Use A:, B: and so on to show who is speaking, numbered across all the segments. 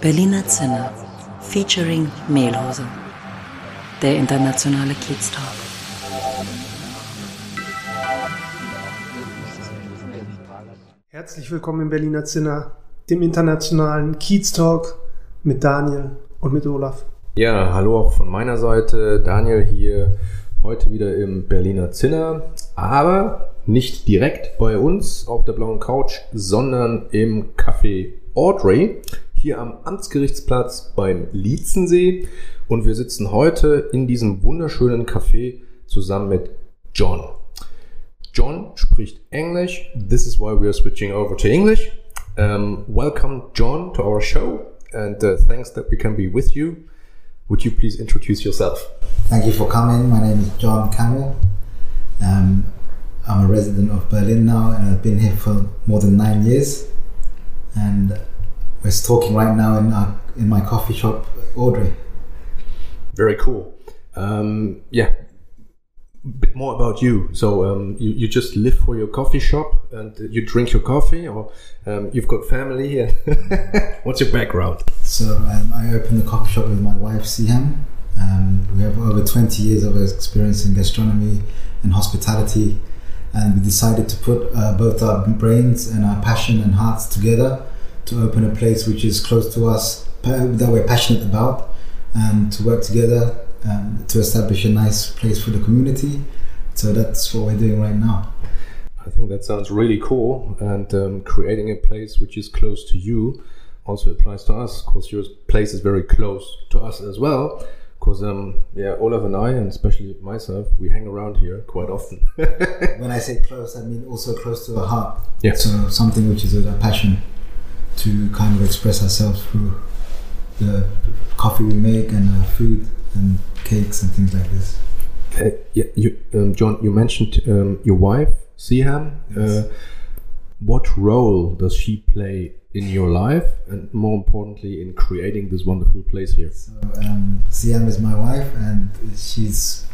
A: Berliner Zinne featuring Mehlhose. Der internationale Kiez-Talk.
B: Herzlich willkommen im Berliner Zinner, dem internationalen Kiez-Talk mit Daniel und mit Olaf.
C: Ja, hallo auch von meiner Seite. Daniel hier heute wieder im Berliner Zinner, aber nicht direkt bei uns auf der blauen Couch, sondern im Café Audrey hier am Amtsgerichtsplatz beim Lietzensee und wir sitzen heute in diesem wunderschönen Café zusammen mit John. John spricht Englisch. This is why we are switching over to English. Um, welcome, John, to our show, and uh, thanks that we can be with you. Would you please introduce yourself?
D: Thank you for coming. My name is John Camel. Um, I'm a resident of Berlin now, and I've been here for more than nine years. And we're talking right now in our, in my coffee shop, Audrey.
C: Very cool. Um, yeah, a bit more about you. So um, you, you just live for your coffee shop and you drink your coffee, or um, you've got family here. What's your background?
D: So um, I opened the coffee shop with my wife, Siham. Um, we have over 20 years of experience in gastronomy and hospitality, and we decided to put uh, both our brains and our passion and hearts together to open a place which is close to us that we're passionate about and to work together um, to establish a nice place for the community. So that's what we're doing right now.
C: I think that sounds really cool. And um, creating a place which is close to you also applies to us. because your place is very close to us as well. Because, um, yeah, Olaf and I, and especially myself, we hang around here quite often.
D: when I say close, I mean also close to the heart.
C: Yeah.
D: So something which is a passion to kind of express ourselves through the coffee we make and uh, food and cakes and things like this.
C: Uh, yeah, you, um, John, you mentioned um, your wife, Siham. Yes. Uh, what role does she play in your life, and more importantly, in creating this wonderful place here?
D: So, um, Siham is my wife, and she's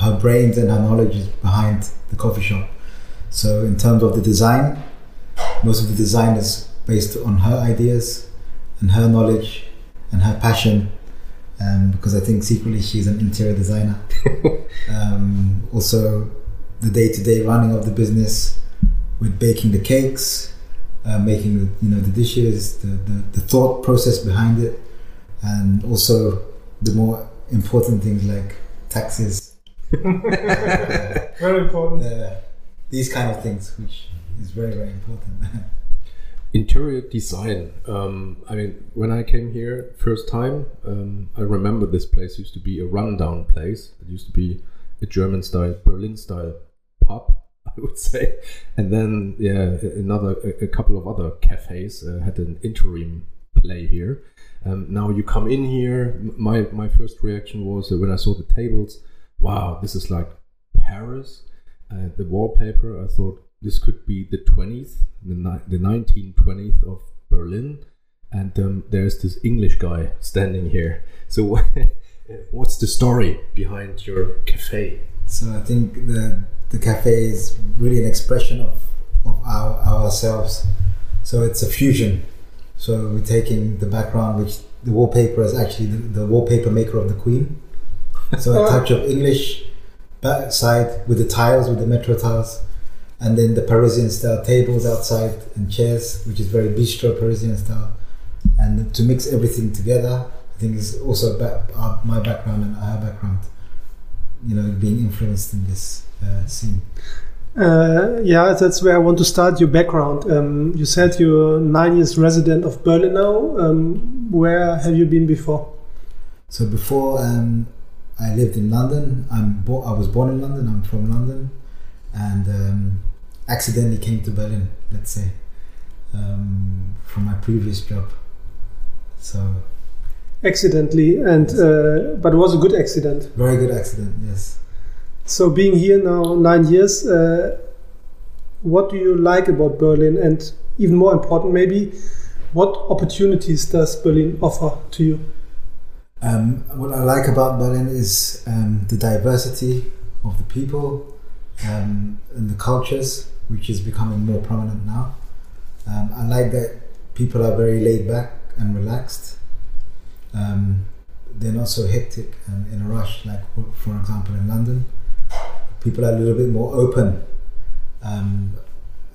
D: her brains and her knowledge is behind the coffee shop. So, in terms of the design, most of the design is based on her ideas and her knowledge and her passion. Um, because I think secretly she's an interior designer. um, also, the day-to-day running of the business with baking the cakes, uh, making the, you know the dishes, the, the, the thought process behind it, and also the more important things like taxes.
B: very important.
D: Uh, these kind of things, which is very very important.
C: interior design. Um, I mean, when I came here first time, um, I remember this place used to be a rundown place. It used to be a German style, Berlin style pub, I would say. And then, yeah, another, a, a couple of other cafes uh, had an interim play here. Um, now you come in here. My my first reaction was when I saw the tables, wow, this is like Paris. Uh, the wallpaper, I thought this could be the 20th, the, ni- the 1920th of Berlin, and um, there's this English guy standing here. So, what's the story behind your cafe?
D: So I think the the cafe is really an expression of of our, ourselves. So it's a fusion. So we're taking the background, which the wallpaper is actually the, the wallpaper maker of the Queen. So a touch of English side with the tiles, with the metro tiles and then the Parisian style tables outside and chairs, which is very bistro Parisian style. And to mix everything together, I think is also uh, my background and our background, you know, being influenced in this uh, scene.
B: Uh, yeah, that's where I want to start your background. Um, you said you're nine years resident of Berlin now. Um, where have you been before?
D: So before um, I lived in London. I'm I was born in London. I'm from London, and um, accidentally came to Berlin, let's say, um, from my previous job. So
B: accidentally, and uh, but it was a good accident.
D: Very good accident, yes.
B: So being here now nine years, uh, what do you like about Berlin, and even more important, maybe, what opportunities does Berlin offer to you?
D: Um, what I like about Berlin is um, the diversity of the people um, and the cultures which is becoming more prominent now. Um, I like that people are very laid back and relaxed. Um, they're not so hectic and in a rush, like for example in London. People are a little bit more open um,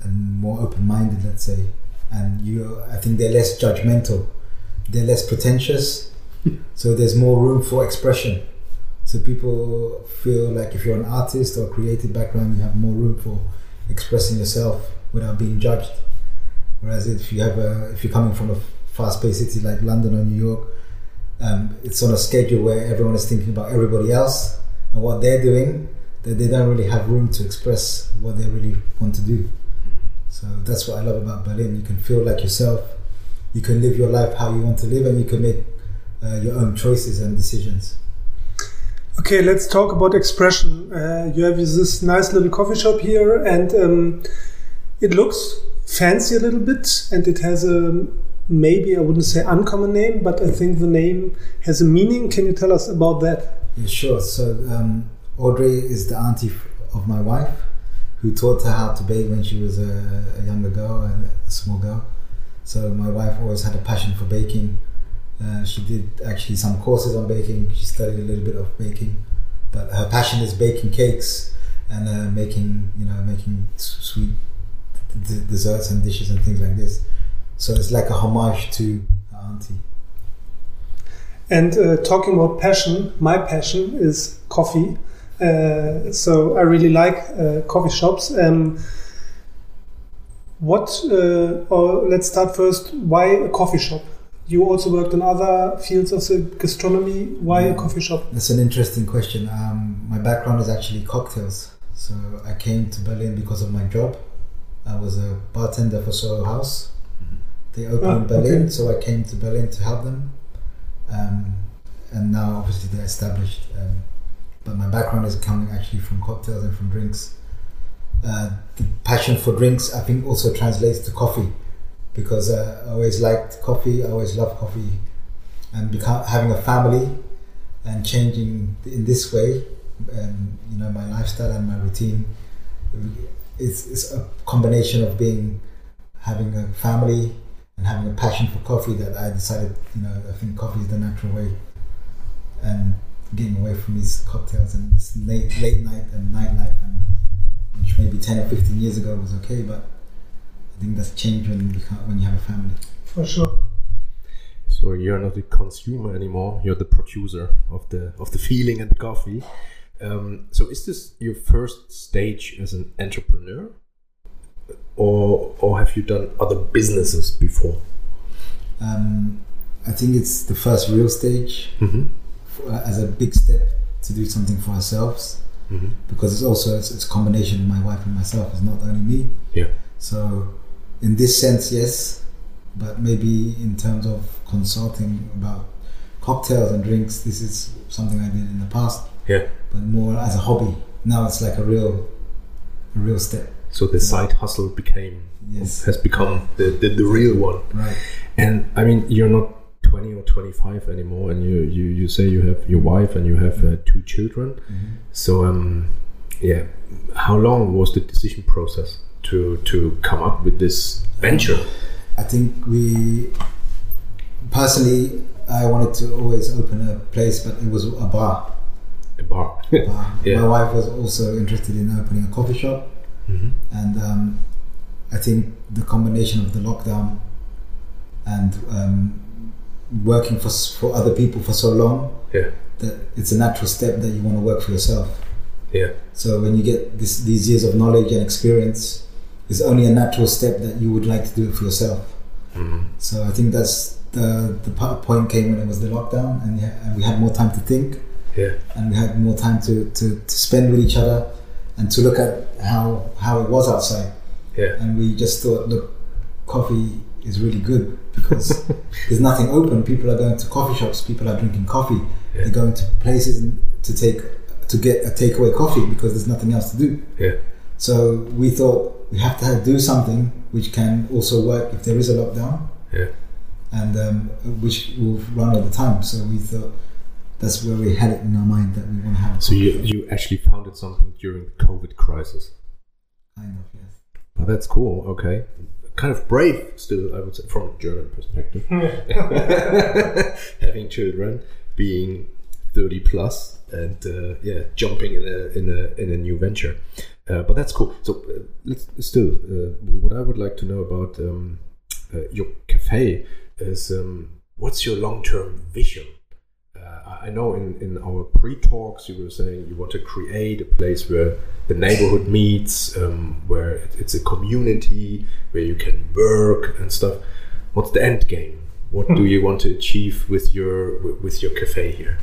D: and more open-minded, let's say. And you, I think they're less judgmental. They're less pretentious. so there's more room for expression. So people feel like if you're an artist or creative background, you have more room for expressing yourself without being judged. Whereas if you have a, if you're coming from a fast-paced city like London or New York, um, it's on a schedule where everyone is thinking about everybody else and what they're doing, that they don't really have room to express what they really want to do. So that's what I love about Berlin. You can feel like yourself. You can live your life how you want to live, and you can make uh, your own choices and decisions.
B: Okay, let's talk about expression. Uh, you have this nice little coffee shop here, and um, it looks fancy a little bit, and it has a maybe I wouldn't say uncommon name, but I think the name has a meaning. Can you tell us about that?
D: Yeah, sure. So um, Audrey is the auntie of my wife, who taught her how to bake when she was a, a younger girl, a, a, small girl. So my wife always had a passion for baking. Uh, she did actually some courses on baking. She studied a little bit of baking, but her passion is baking cakes and uh, making, you know, making sweet d- desserts and dishes and things like this. So it's like a homage to her auntie.
B: And uh, talking about passion, my passion is coffee. Uh, so I really like uh, coffee shops. Um, what, or let's start first, why a coffee shop? You also worked in other fields of the gastronomy. Why yeah, a coffee shop?
D: That's an interesting question. Um, my background is actually cocktails. So I came to Berlin because of my job. I was a bartender for Soho House. Mm-hmm. They opened oh, in Berlin, okay. so I came to Berlin to help them. Um, and now, obviously, they're established. Um, but my background is coming actually from cocktails and from drinks. Uh, the passion for drinks, I think, also translates to coffee because uh, I always liked coffee. I always loved coffee, and become, having a family and changing in this way, um, you know, my lifestyle and my routine. It's, it's a combination of being having a family and having a passion for coffee that I decided, you know, I think coffee is the natural way. And getting away from these cocktails and this late, late night and nightlife, and which maybe 10 or 15 years ago was okay, but I think that's changed when you, become, when you have a family.
B: For sure.
C: So you're not the consumer anymore. You're the producer of the of the feeling and the coffee. Um, so is this your first stage as an entrepreneur, or or have you done other businesses before?
D: Um, I think it's the first real stage. Mm-hmm uh, as a big step to do something for ourselves mm-hmm. because it's also it's, it's, a combination of my wife and myself it's not only me
C: yeah
D: so in this sense yes but maybe in terms of consulting about cocktails and drinks this is something i did in the past.
C: Yeah.
D: But more as a hobby. Now it's like a real a real step.
C: So the side hustle became yes. has become the, the, the real one.
D: Right.
C: And i mean you're not 20 or 25 anymore and you you, you say you have your wife and you have uh, two children. Mm-hmm. so um yeah. How long was the decision process to to come up with this venture?
D: I think we personally i wanted to always open a place but it was a bar.
C: A bar,
D: bar. yeah. my wife was also interested in opening a coffee shop. Mm-hmm. and um, i think the combination of the lockdown and um, working for for other people for so long
C: yeah.
D: that it's a natural step that you want to work for yourself.
C: Yeah.
D: So when you get this, these years of knowledge and experience it's only a natural step that you would like to do it for yourself mm-hmm. so i think that's the the point came when it was the lockdown and, yeah, and we had more time to think
C: yeah
D: and we had more time to, to, to spend with each other and to look at how how it was outside
C: yeah
D: and we just thought look coffee is really good because there's nothing open. People are going to coffee shops. People are drinking coffee. Yeah. They're going to places to take to get a takeaway coffee because there's nothing else to do.
C: Yeah.
D: So we thought we have to do something which can also work if there is a lockdown.
C: Yeah.
D: And um, which will run all the time. So we thought that's where we had it in our mind that we want to have.
C: so you you actually founded something during the COVID crisis.
D: Kind of yes.
C: Oh, that's cool. Okay kind of brave still, I would say, from a German perspective. Having children, being 30 plus, and uh, yeah, jumping in a, in a, in a new venture. Uh, but that's cool. So uh, let's still, uh, what I would like to know about um, uh, your cafe is um, what's your long term vision? Uh, I know in, in our pre talks you were saying you want to create a place where the neighborhood meets, um, where it, it's a community, where you can work and stuff. What's the end game? What do you want to achieve with your with your cafe here?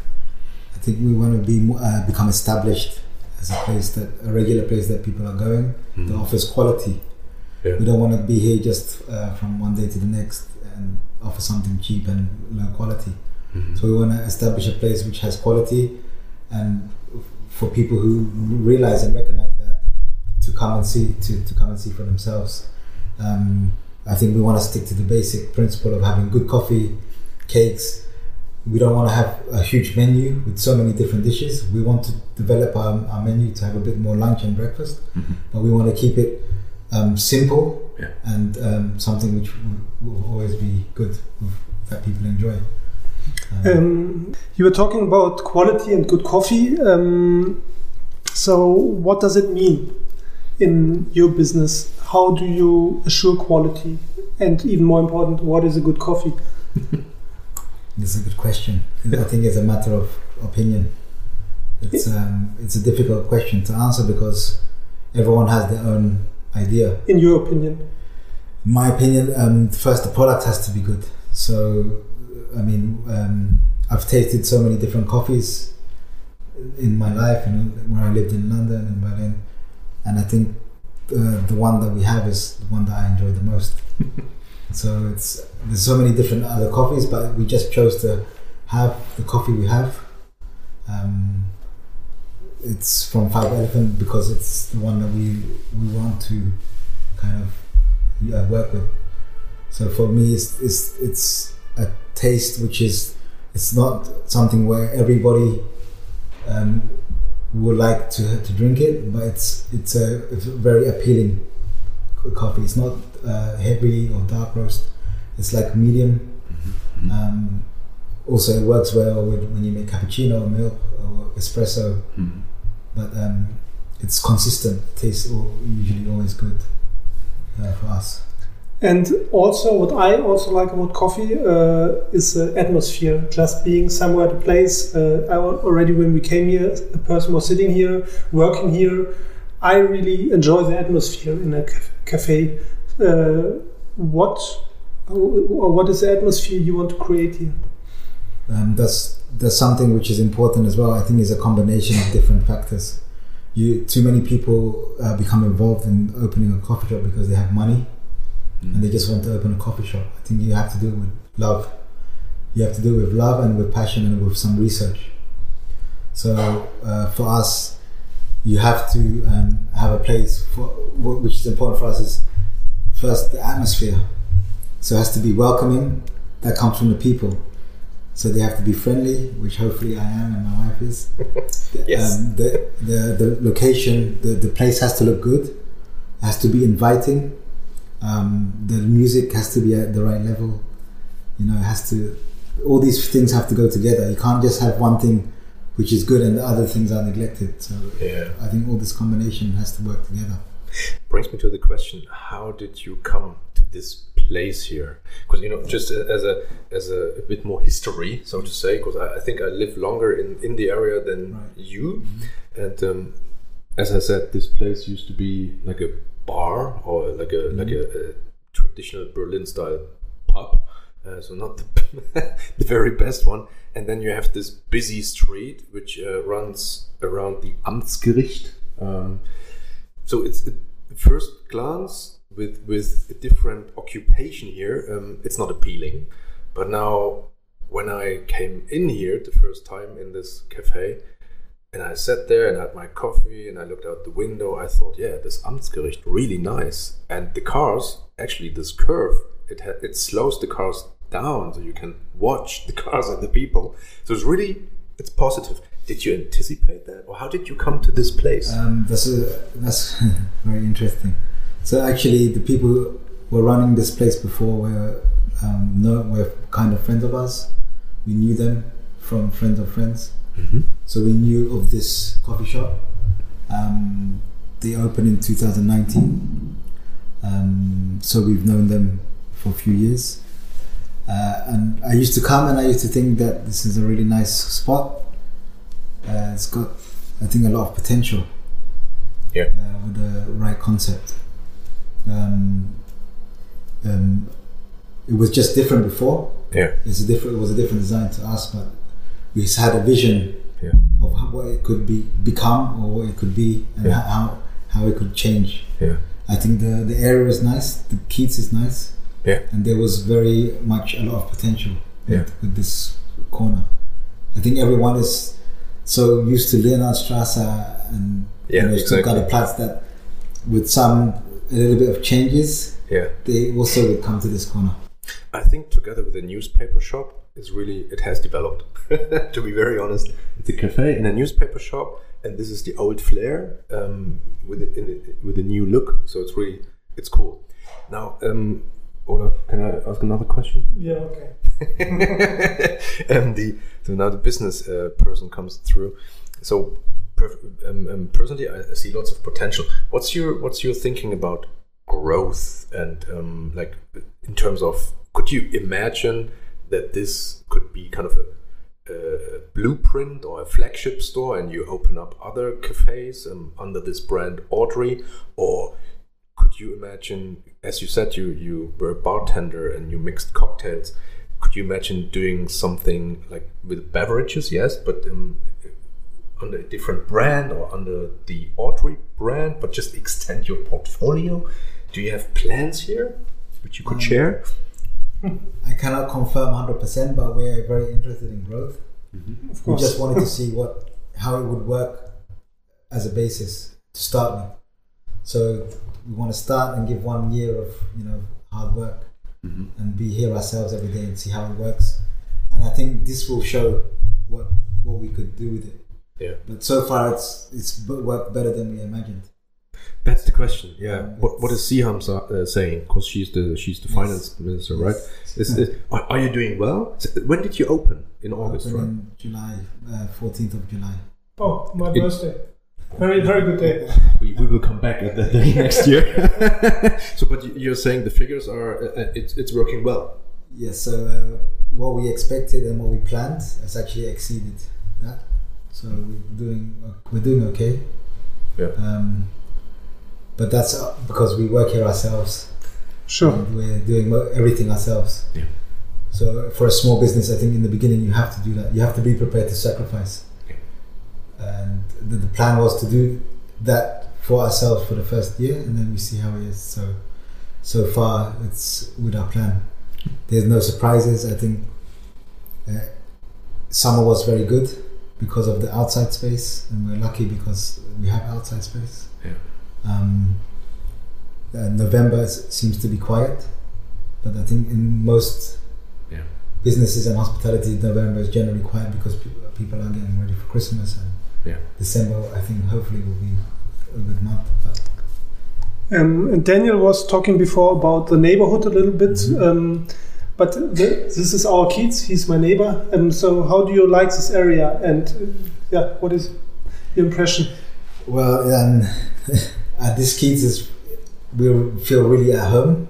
D: I think we want to be uh, become established as a place that a regular place that people are going that offers quality.
C: Yeah.
D: We don't want to be here just uh, from one day to the next and offer something cheap and low quality. So we want to establish a place which has quality, and for people who realize and recognize that to come and see to, to come and see for themselves. Um, I think we want to stick to the basic principle of having good coffee, cakes. We don't want to have a huge menu with so many different dishes. We want to develop our, our menu to have a bit more lunch and breakfast, but we want to keep it um, simple
C: Yeah.
D: and um, something which will, will always be good that people enjoy.
B: Um, you were talking about quality and good coffee. Um, so, what does it mean in your business? How do you assure quality? And even more important, what is a good coffee?
D: It's a good question. I think it's a matter of opinion. It's um, it's a difficult question to answer because everyone has their own idea.
B: In your opinion,
D: my opinion, um, first the product has to be good. So, I mean, um, I've tasted so many different coffees in my life, you know, when I lived in London and Berlin, and I think uh, the one that we have is the one that I enjoy the most. so it's there's so many different other coffees, but we just chose to have the coffee we have. Um, it's from Five Elephant because it's the one that we we want to kind of yeah, work with. So for me, it's, it's it's a taste which is it's not something where everybody um, would like to to drink it, but it's it's a, it's very appealing coffee. It's not uh, heavy or dark roast. It's like medium. Um, also, it works well with when you make cappuccino or milk or espresso. But um, it's consistent. Tastes usually always good uh, for us.
B: and also what I also like about coffee uh, is the atmosphere. Just being somewhere at a place. Uh, I already when we came here, a person was sitting here, working here. I really enjoy the atmosphere in a cafe. Uh, what or what is the atmosphere you want to create here?
D: um, that's that's something which is important as well. I think is a combination of different factors. You too many people uh, become involved in opening a coffee shop because they have money and they just want to open a coffee shop. I think you have to do it with love. You have to do it with love and with passion and with some research. So uh, for us, you have to um, have a place for which is important for us is first the atmosphere. So it has to be welcoming. That comes from the people. So they have to be friendly, which hopefully I am and my wife is.
C: Yes.
D: Um, the, the the location, the, the place has to look good. It has to be inviting. Um, the music has to be at the right level. You know, it has to. All these things have to go together. You can't just have one thing which is good and the other things are neglected. So
C: Yeah.
D: I think all this combination has to work together.
C: brings me to the question how did you come to this place here because you know just as a as a, a bit more history so to say because I, I think i live longer in in the area than
D: Right.
C: you and um, as i said this place used to be like a bar or like a like a, a traditional berlin style uh, so not the, the very best one. And then you have this busy street which uh, runs around the amtsgericht. Um, so it's at first glance with with a different occupation here um, it's not appealing. But now when i came in here the first time in this cafe and i sat there and had my coffee and i looked out the window i thought yeah this amtsgericht really nice. And the cars actually this curve it it slows the cars down so you can watch the cars and the people so it's really it's positive did you anticipate that or how did you come to this place
D: Um, that's a, that's very interesting. So actually, the people were running this place before were um, no, were kind of friends of ours. We knew them from friends of friends.
C: Mm-hmm.
D: So we knew of this coffee shop. Um, they opened in 2019. Um, so we've known them for a few years. Uh, and I used to come and I used to think that this is a really nice spot. Uh, it's got, I think, a lot of potential.
C: Yeah.
D: Uh, with the right concept. Um, um, it was just different before.
C: Yeah.
D: It's a different. It was a different design to us, but we had a vision
C: Yeah.
D: of how, what it could be become or what it could be and
C: Yeah.
D: how how it could change.
C: Yeah.
D: I think the the area is nice. The Kiez is nice.
C: Yeah.
D: And there was very much a lot of potential
C: Yeah.
D: with, with this corner. I think everyone is so used to Leonhardtstrasse and
C: Yeah,
D: you know,
C: exactly.
D: Platz that with some a little bit of changes,
C: Yeah.
D: they also would come to this corner.
C: I think together with the newspaper shop is really it has developed. to be very honest, it's a cafe in a newspaper shop, and this is the old flair um, with it, in it, with a new look. So it's really it's cool. Now, um, Olaf, can I ask another question?
B: Yeah, okay.
C: um, the so now the business uh, person comes through. So per, um, um, personally, I see lots of potential. What's your what's your thinking about growth and um, like in terms of could you imagine that this could be kind of a, a blueprint or a flagship store, and you open up other cafes um, under this brand Audrey, or could you imagine, as you said, you you were a bartender and you mixed cocktails. Could you imagine doing something like with beverages? Yes, but um, under a different brand or under the Audrey brand, but just extend your portfolio. Do you have plans here which you could
D: Um,
C: share?
D: I cannot confirm 100%, but we're very interested in growth.
B: Of
D: We just wanted to see what how it would work as a basis to start with. So we want to start and give one year of you know hard work and be here ourselves every day and see how it works. And I think this will show what what we could do with it.
C: Yeah.
D: But so far, it's it's worked better than we imagined.
C: That's the question. Yeah.
D: Um,
C: what What is Siham sa- uh, saying? Because she's the she's the
D: Yes.
C: finance minister, right? Is, is, are, are you doing well? When did you open? In August,
D: Open
C: right?
D: in July, uh, 14th of July.
B: Oh, my
C: It-
B: birthday. Very, very good day.
C: We, we will come back at the day next year. so, but you- you're saying the figures are uh, uh, it's it's working well.
D: Yes, so uh, what we expected and what we planned has actually exceeded that. So we're doing we're doing okay.
C: Yeah.
D: Um, but that's uh, because we work here ourselves
B: Sure.
D: and we're doing everything ourselves.
C: Yeah.
D: So for a small business, I think in the beginning you have to do that. You have to be prepared to sacrifice.
C: Yeah.
D: And the, the plan was to do that for ourselves for the first year, and then we see how it is. So so far, it's with our plan. There's no surprises. I think uh, summer was very good because of the outside space, and we're lucky because we have outside space.
C: Yeah.
D: Um, uh, November seems to be quiet, but I think in most
C: Yeah.
D: businesses and hospitality, November is generally quiet because people, people are getting ready for Christmas, and
C: Yeah.
D: December I think hopefully will be a good month.
B: Um, and Daniel was talking before about the neighborhood a little bit.
D: Mm-hmm.
B: Um, but the, this is our Kiez. He's my neighbor. Um, so how do you like this area? And uh, yeah, what is your impression?
D: well, um, at this Kiez is we feel really at home.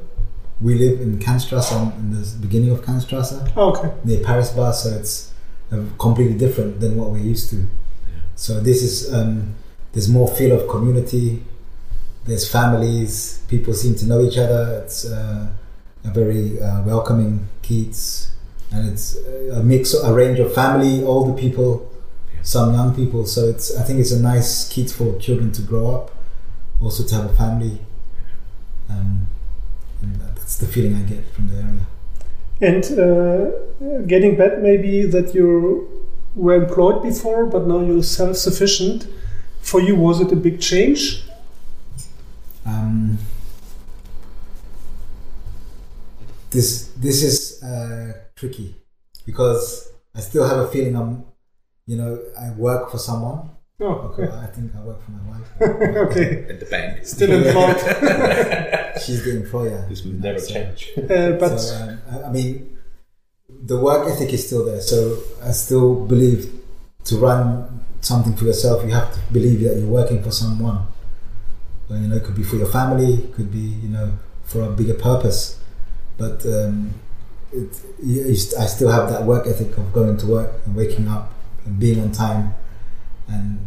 D: We live in Kantstrasse, in the beginning of Kantstrasse.
B: Oh, okay.
D: near Paris Bar, so it's uh, completely different than what we're used to. So this is um, there's more feel of community. There's families. People seem to know each other. It's uh, a very uh, welcoming Kiez, and it's uh, a mix, a range of family, older people, some young people. So it's I think it's a nice Kiez for children to grow up, also to have a family. Um, and that's the feeling I get from the area.
B: And uh, getting back, maybe that you were employed before, but now you're self-sufficient. For you, was it a big change?
D: Um, this this is uh, tricky because I still have a feeling I'm, you know, I work for someone,
B: Oh, okay.
D: I think I work for my wife.
B: okay.
C: At the bank.
B: Still employed.
D: She's the employer.
C: This will never
D: so-
C: change.
B: Uh, but
D: so, um, I- I mean, the work ethic is still there. So I still believe to run something for yourself, you have to believe that you're working for someone. Well, you know, it could be for your family, could be you know for a bigger purpose. But um, it, I still have that work ethic of going to work and waking up and being on time, and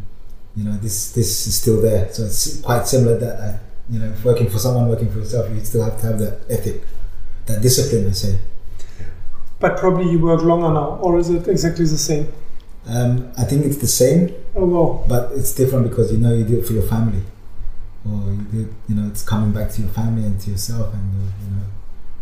D: you know this this is still there. So it's quite similar that I, you know working for someone, working for yourself, you still have to have that ethic, that discipline. I say.
B: but probably you work longer now, or is it exactly the same?
D: Um, I think it's the same,
B: Oh wow.
D: but it's different because you know you do it for your family, or you do, you know it's coming back to your family and to yourself, and you, you know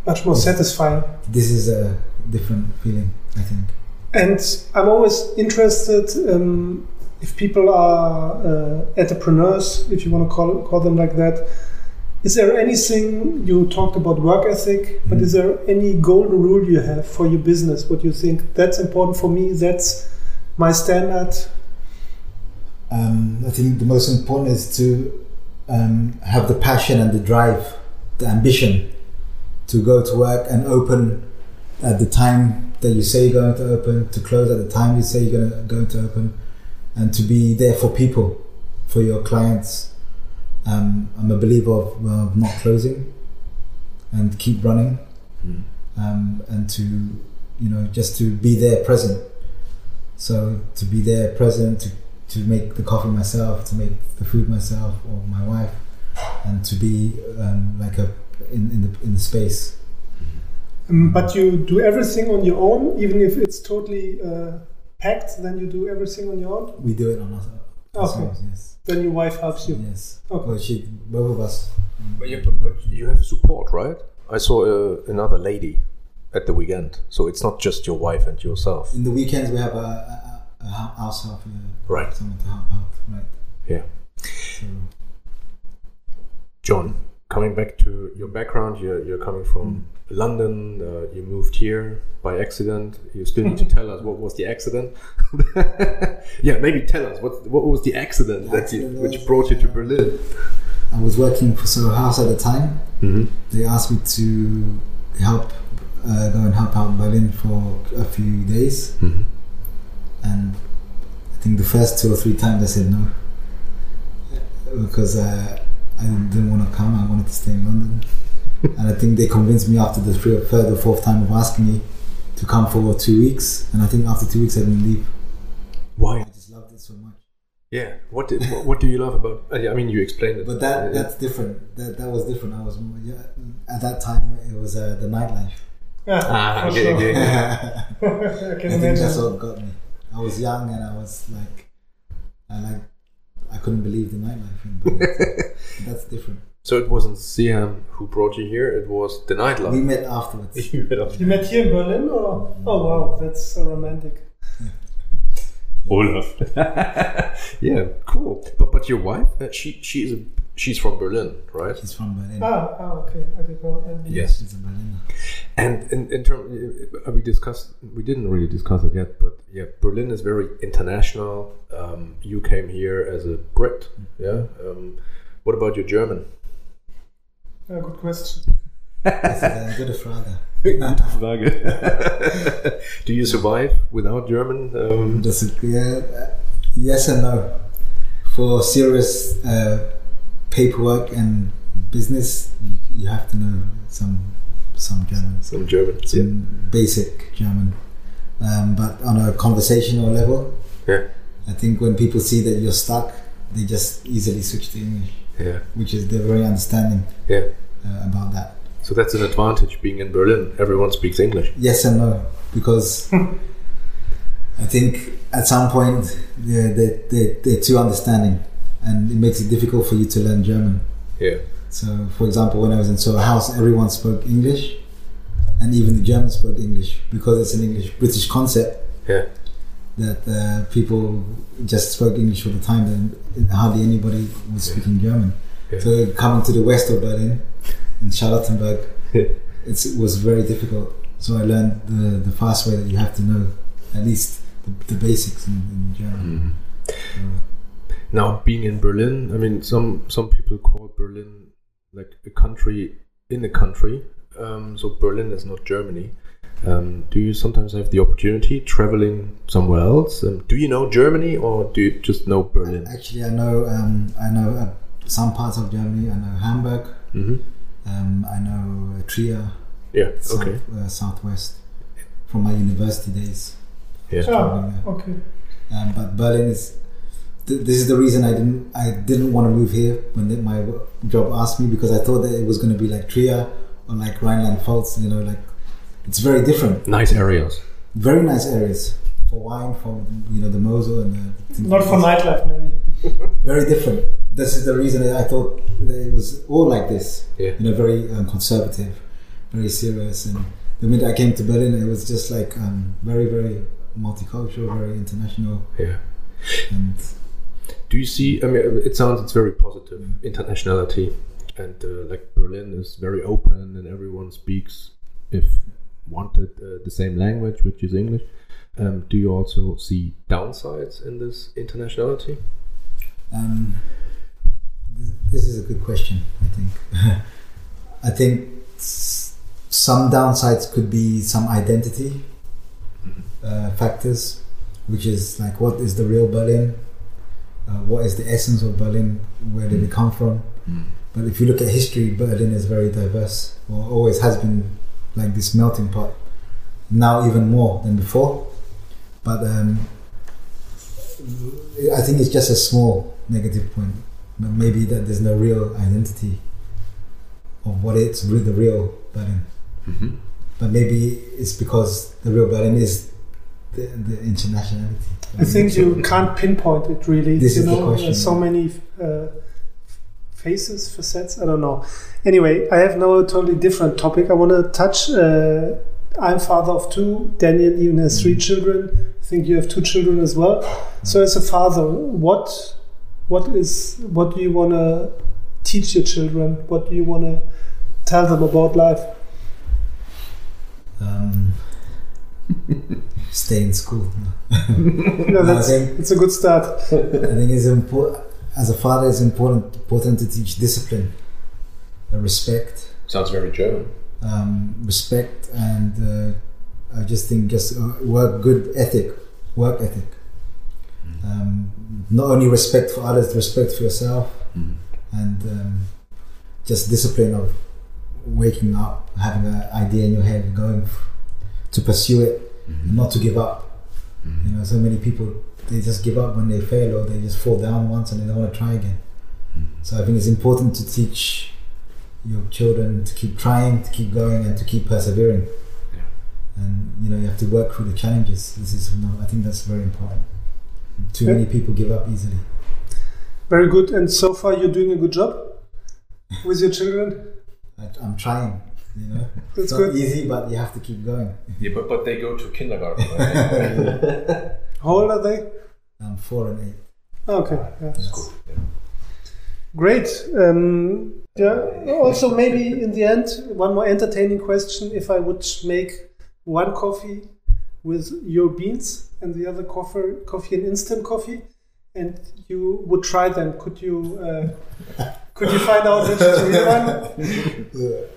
B: Much more satisfying.
D: this is a different feeling. I think.
B: And I'm always interested um, if people are uh, entrepreneurs, if you want to call, call them like that. Is there anything you talked about work ethic, but is there any golden rule you have for your business? What you think that's important for me? That's my standard.
D: Um, I think the most important is to um, have the passion and the drive, the ambition to go to work and open at the time that you say you're going to open, to close at the time you say you're gonna, going to open, and to be there for people, for your clients. Um, I'm a believer of, of not closing and keep running, um, and to you know just to be there present. So to be there present to to make the coffee myself, to make the food myself or my wife, and to be um, like a in, in the in the space.
B: Um, but you do everything on your own, even if it's totally uh, packed. Then you do everything on your own.
D: We do it on us-
B: Okay.
D: Yes.
B: Then your wife helps you.
D: Yes.
B: Okay.
D: Well, she, both of us.
C: But you, but you have support, right? I saw uh, another lady at the weekend, so it's not just your wife and yourself.
D: In the weekends, we have a, a, a hou- house help, yeah,
C: Right.
D: someone to help out. Right.
C: Yeah.
D: So,
C: John, coming back to your background, you're, you're coming from London, uh, you moved here by accident. You still need to tell us what was the accident. yeah, maybe tell us what what was the accident that you, which brought you to Berlin.
D: I was working for Soho House at the time.
C: Mm-hmm.
D: They asked me to help uh, go and help out in Berlin for a few days.
C: Mm-hmm.
D: and I think the first two or three times I said no because uh, I didn't want to come. I wanted to stay in London, and I think they convinced me after the three, third or fourth time of asking me to come for two weeks. And I think after two weeks I didn't leave.
C: Why?
D: I just loved it so much.
C: Yeah. What, did, what what do you love about? I mean, you explained it.
D: But that that's different. That that was different. I was yeah, at that time it was uh, the nightlife.
B: Yeah,
C: Ah,
B: for
C: okay,
B: sure.
C: okay.
B: I
D: I
B: can
D: think that's what got me. I was young and I was like, I like, I couldn't believe the nightlife. In Berlin. that's different.
C: So it wasn't Siham who brought you here; it was the nightlife.
D: We met afterwards.
C: You met up-
B: You met here in Berlin, or oh wow, that's so romantic.
C: Olaf. yeah, cool. But but your wife, uh, she is. a, she's from Berlin, right?
D: She's from Berlin.
B: Ah, ah okay, I did not. I mean,
C: Yes.
D: she's a Berliner.
C: And in, in terms, we discussed, we didn't really discuss it yet, but yeah, Berlin is very international. Um, you came here as a Brit, yeah. Um, what about your German?
B: Ah, good question.
D: Das ist eine gute Frage.
C: Do you survive without German? Um,
D: Das ist, yeah, uh, yes and no. For serious uh, paperwork and business, you, you have to know some some German,
C: some German, yeah.
D: some basic German. Um, but on a conversational level,
C: yeah,
D: I think when people see that you're stuck, they just easily switch to English,
C: yeah,
D: which is they're very understanding
C: yeah.
D: uh, about that.
C: So that's an advantage being in Berlin. Everyone speaks English.
D: Yes and no, because I think at some point yeah, they, they, they're too understanding and it makes it difficult for you to learn German.
C: Yeah,
D: So, for example, when I was in Soho House, everyone spoke English and even the Germans spoke English because it's an English British concept
C: yeah,
D: that uh, people just spoke English all the time and hardly anybody was speaking German.
C: Yeah.
D: So, coming to the west of Berlin in Charlottenburg, it's, it was very difficult. So I learned the, the fast way that you have to know at least the, the basics in, in German.
C: Mhm.
D: So,
C: Now, being in Berlin, I mean, some some people call Berlin like a country in a country. Um, so Berlin is not Germany. Um, do you sometimes have the opportunity traveling somewhere else? Um, do you know Germany or do you just know Berlin?
D: Actually, I know um, I know uh, some parts of Germany. I know Hamburg.
C: hmm
D: Um, I know uh, Trier,
C: Yeah.
D: south,
C: Okay.
D: uh, southwest, from my university days.
C: Yeah.
B: Ah, okay.
D: Um, but Berlin is. Th- this is the reason I didn't. I didn't want to move here when the, my job asked me because I thought that it was going to be like Trier or like Rhineland-Pfalz. You know, like it's very different.
C: Nice areas.
D: Very nice areas for wine, for you know the Mosel and the.
B: Not for nightlife, maybe.
D: Very different. This is the reason that I thought that it was all like this.
C: Yeah.
D: You know, very um, conservative, very serious. And the minute I came to Berlin, it was just like um, very, very multicultural, very international,
C: Yeah.
D: and
C: Do you see? I mean, it sounds it's very positive internationality, and uh, like Berlin is very open, and everyone speaks, if wanted, uh, the same language, which is English. Um, do you also see downsides in this internationality?
D: Um, this is a good question. I think. I think some downsides could be some identity uh, factors, which is like what is the real Berlin, uh, what is the essence of Berlin, where did it come from? But if you look at history, Berlin is very diverse, or always has been like this melting pot. Now even more than before, but um, I think it's just a small negative point. Maybe that there's no real identity of what it's re- the real Berlin.
C: Mm-hmm.
D: But maybe it's because the real Berlin is the, the internationality.
B: I think you can't pinpoint it really.
D: This
B: you
D: is the
B: know,
D: question.
B: so many uh, faces, facets. I don't know. Anyway, I have now a totally different topic. I want to touch. Uh, I'm father of two. Daniel even has three children. I think you have two children as well. So, as a father, what what is what do you want to teach your children? What do you want to tell them about life?
D: Um, stay in school. No,
B: that's
D: think-
B: it's a good start.
D: I think it's important. As a father, it's important important to teach discipline, respect,
C: Sounds very German.
D: um, respect, and uh, I just think just uh, work good ethic, work ethic. Um, not only respect for others, respect for yourself, and um, just discipline of waking up, having an idea in your head, going f- to pursue it, and not to give up. You know, so many people they just give up when they fail, or they just fall down once and they don't want to try again. So I think it's important to teach your children to keep trying, to keep going, and to keep persevering.
C: Yeah.
D: And you know, you have to work through the challenges. This is, you know, I think that's very important. Too
B: Yeah.
D: many people give up easily.
B: Very good. And so far, you're doing a good job with your children.
D: I, I'm trying. You know,
B: That's
D: it's not
B: good.
D: easy, but you have to keep going.
C: Yeah, but, but they go to kindergarten.
B: How old are they?
D: I'm four and eight.
B: Okay. Yeah.
C: School. Yeah.
B: Great. Um, yeah. Also, maybe in the end, one more entertaining question: If I would make one coffee with your beans and the other coffee, coffee and instant coffee, and you would try them, could you? Uh, could you find out which is the real one?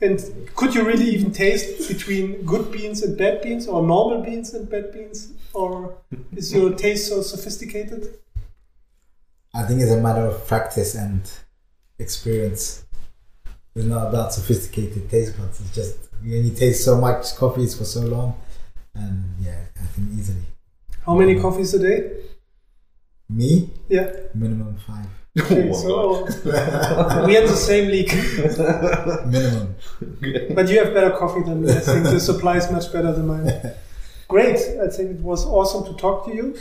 B: And could you really even taste between good beans and bad beans, or normal beans and bad beans, or is your taste so sophisticated?
D: I think it's a matter of practice and experience. It's not about sophisticated taste buds. It's just you taste so much coffees for so long, and yeah, I think easily.
B: How many coffees a day?
D: Me,
B: Yeah.
D: minimum five.
B: Okay, so we are in the same league,
D: Minimum.
B: but you have better coffee than me. I think the supply is much better than mine. Great. I think it was awesome to talk to you.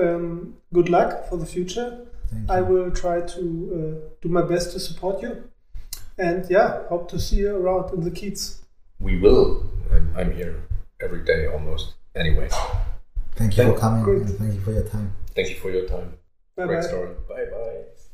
B: Um, good luck for the future.
D: Thank you.
B: I will try to uh, do my best to support you. And yeah, hope to see you around in the Kiez.
C: We will. I'm, I'm here every day almost. Anyway,
D: Thank you
C: Thank-
D: for coming
B: Great.
D: and thank you for your time.
C: thank you for your time.
B: Bye
C: Great
B: bye.
C: story. Bye.